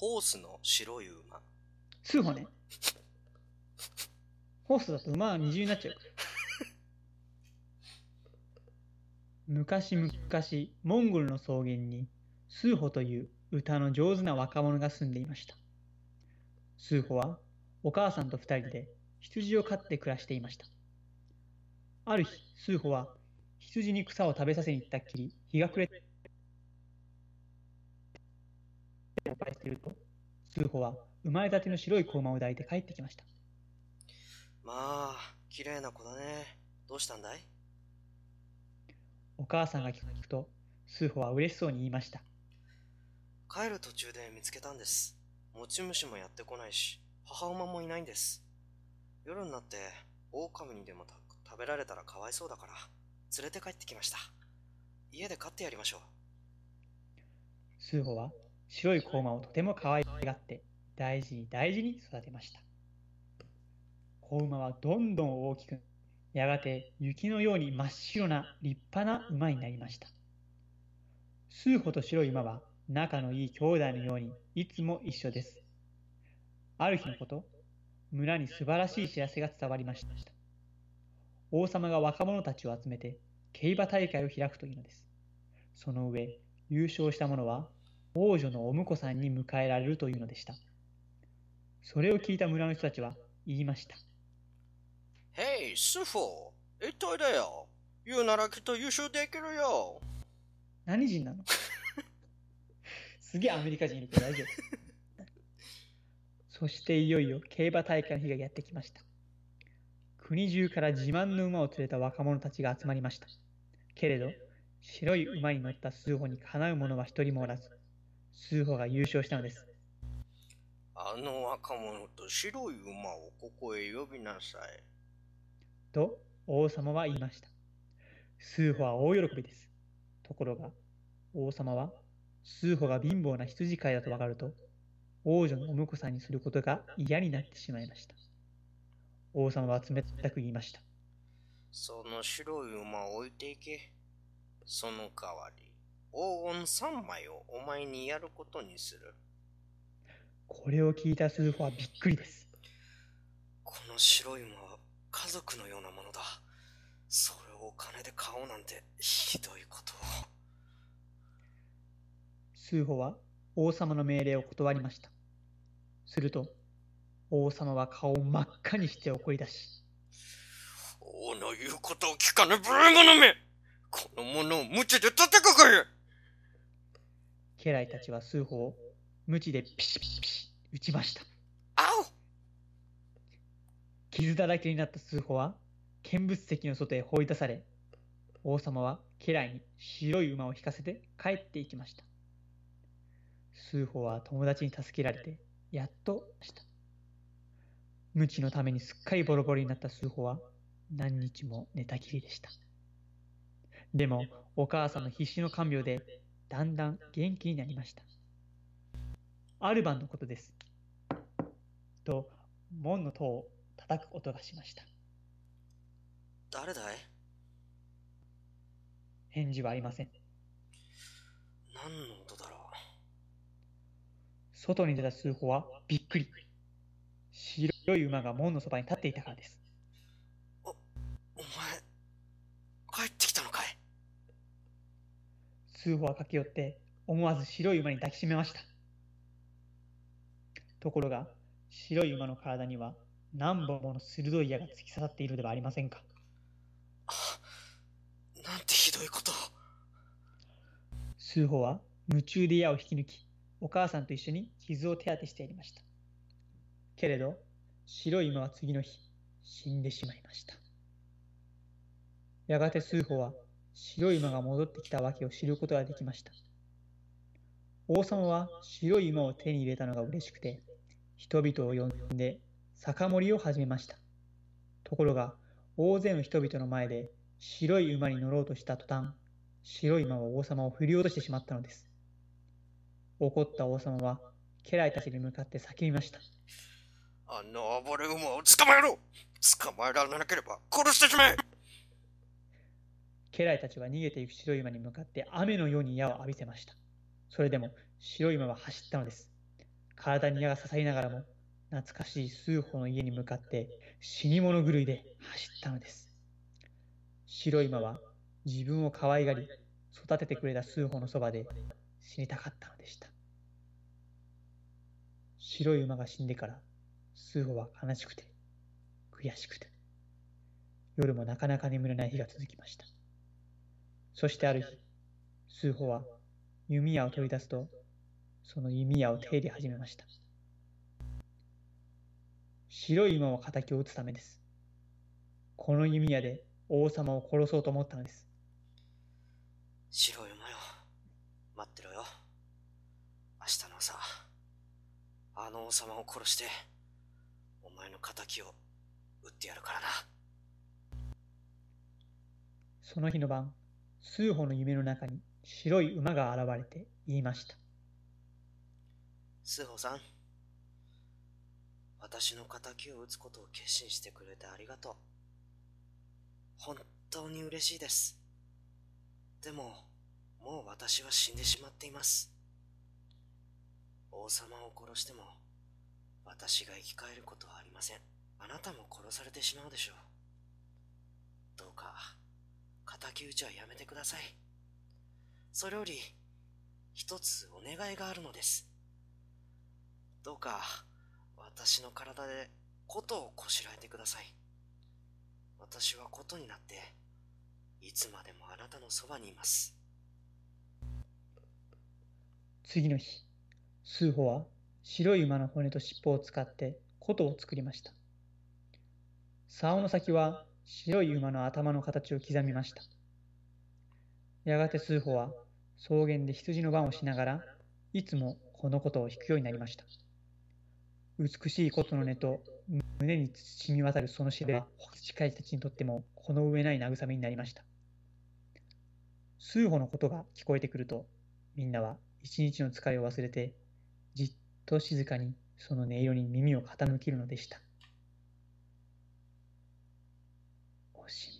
ホースの白い馬。数歩ね。ホースだと馬は二重になっちゃうから。昔々、モンゴルの草原に、スーホという歌の上手な若者が住んでいました。スーホはお母さんと二人で羊を飼って暮らしていました。ある日、スーホは羊に草を食べさせに行ったっきり、日が暮れて、していると、スーホは生まれたての白い子馬を抱いて帰ってきました。まあ、綺麗な子だね。どうしたんだい？お母さんが聞くと、スーホは嬉しそうに言いました。帰る途中で見つけたんです。持ち主もやってこないし、母馬もいないんです。夜になって、狼にでもた食べられたらかわいそうだから、連れて帰ってきました。家で飼ってやりましょう。スーホは白い子馬をとても可愛がって、大事に大事に育てました。子馬はどんどん大きく、やがて雪のように真っ白な立派な馬になりました。スーホと白い馬は仲のいい兄弟のようにいつも一緒です。ある日のこと、村に素晴らしい知らせが伝わりました。王様が若者たちを集めて競馬大会を開くというのです。その上、優勝した者は王女のお婿さんに迎えられるというのでした。それを聞いた村の人たちは言いました。スフォー、言っといでよ。言うならきっと優勝できるよ。何人なの？すげえアメリカ人いるけど大丈夫。そしていよいよ競馬大会の日がやってきました。国中から自慢の馬を連れた若者たちが集まりました。けれど、白い馬に乗ったスーホにかなう者は一人もおらず、スーホが優勝したのです。あの若者と白い馬をここへ呼びなさい。と王様は言いました。スーホは大喜びです。ところが、王様は、スーホが貧乏な羊飼いだとわかると、王女のお婿さんにすることが嫌になってしまいました。王様は冷たく言いました。その白い馬を置いていけ。その代わり、黄金三枚をお前にやることにする。これを聞いたスーホはびっくりです。この白い馬は家族のようなものだ。それをお金で買おうなんてひどいことを。スーホは王様の命令を断りました。すると、王様は顔を真っ赤にして怒り出し、王の言うことを聞かぬ無礼者めこの者を無知で叩くかよ家来たちはスーホを鞭でピシピシピシ打ちました。あ傷だらけになったスーホは見物席の外へ放り出され、王様は家来に白い馬を引かせて帰っていきました。スーホは友達に助けられて、やっとした。無知のためにすっかりボロボロになったスーホは何日も寝たきりでした。でも、お母さんの必死の看病で、だんだん元気になりました。ある晩のことです。と、門の戸を叩く音がしました。誰だい？返事はありません。何の音だろう？外に出たスーホはびっくり。白い馬が門のそばに立っていたからです。スーホは駆け寄って思わず白い馬に抱きしめました。ところが、白い馬の体には何本もの鋭い矢が突き刺さっているではありませんか。なんてひどいことを。スーホは夢中で矢を引き抜き、お母さんと一緒に傷を手当てしてやりました。けれど、白い馬は次の日、死んでしまいました。やがてスーホは白い馬が戻ってきたわけを知ることができました。王様は白い馬を手に入れたのが嬉しくて、人々を呼んで酒盛りを始めました。ところが、大勢の人々の前で白い馬に乗ろうとした途端、白い馬は王様を振り落としてしまったのです。怒った王様は家来たちに向かって叫びました。あの暴れ馬を捕まえろ捕まえられなければ殺してしまえ家来たちは逃げていく白い馬に向かって雨のように矢を浴びせました。それでも白い馬は走ったのです。体に矢が刺さりながらも、懐かしい数歩の家に向かって死に物狂いで走ったのです。白い馬は自分を可愛がり、育ててくれた数歩のそばで死にたかったのでした。白い馬が死んでから、数歩は悲しくて、悔しくて、夜もなかなか眠れない日が続きました。そしてある日、数歩は弓矢を取り出すと、その弓矢を手入れ始めました。白い馬を敵を討つためです。この弓矢で王様を殺そうと思ったのです。白い馬よ。待ってろよ。明日の朝、あの王様を殺して、お前の仇を撃ってやるからな。その日の晩、数歩の夢の中に白い馬が現れて言いました。数歩さん、私の仇を撃つことを決心してくれてありがとう。本当に嬉しいです。でも、もう私は死んでしまっています。王様を殺しても、私が生き返ることはありません。あなたも殺されてしまうでしょう。どうか、敵討ちはやめてください。それより、一つお願いがあるのです。どうか、私の体で琴をこしらえてください。私はことになって、いつまでもあなたのそばにいます。次の日、数歩は白い馬の骨と尻尾を使って琴を作りました。竿の先は白い馬の頭の形を刻みました。やがて数歩は草原で羊の番をしながら、いつもこのことを弾くようになりました。美しい琴の音と胸に染み渡るそのしは、近い人たちにとってもこの上ない慰めになりました。数歩のことが聞こえてくると、みんなは一日の疲れを忘れて、じっと静かにその音色に耳を傾けるのでした。おしまい。